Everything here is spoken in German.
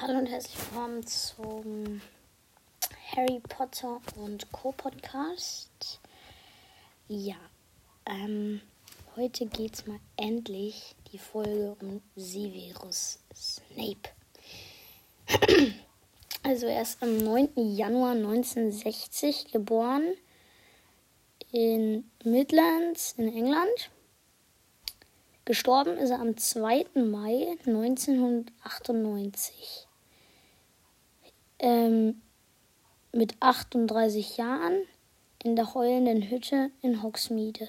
Hallo und herzlich willkommen zum Harry Potter und Co. Podcast. Ja, ähm, heute geht's mal endlich die Folge um Severus Snape. Also er ist am 9. Januar 1960 geboren in Midlands in England. Gestorben ist er am 2. Mai 1998. Ähm, mit 38 Jahren in der heulenden Hütte in Hogsmeade.